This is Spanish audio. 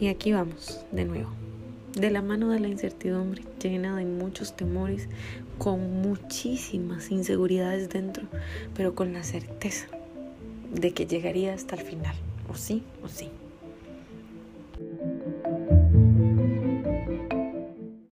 Y aquí vamos, de nuevo, de la mano de la incertidumbre, llena de muchos temores, con muchísimas inseguridades dentro, pero con la certeza de que llegaría hasta el final, o sí, o sí.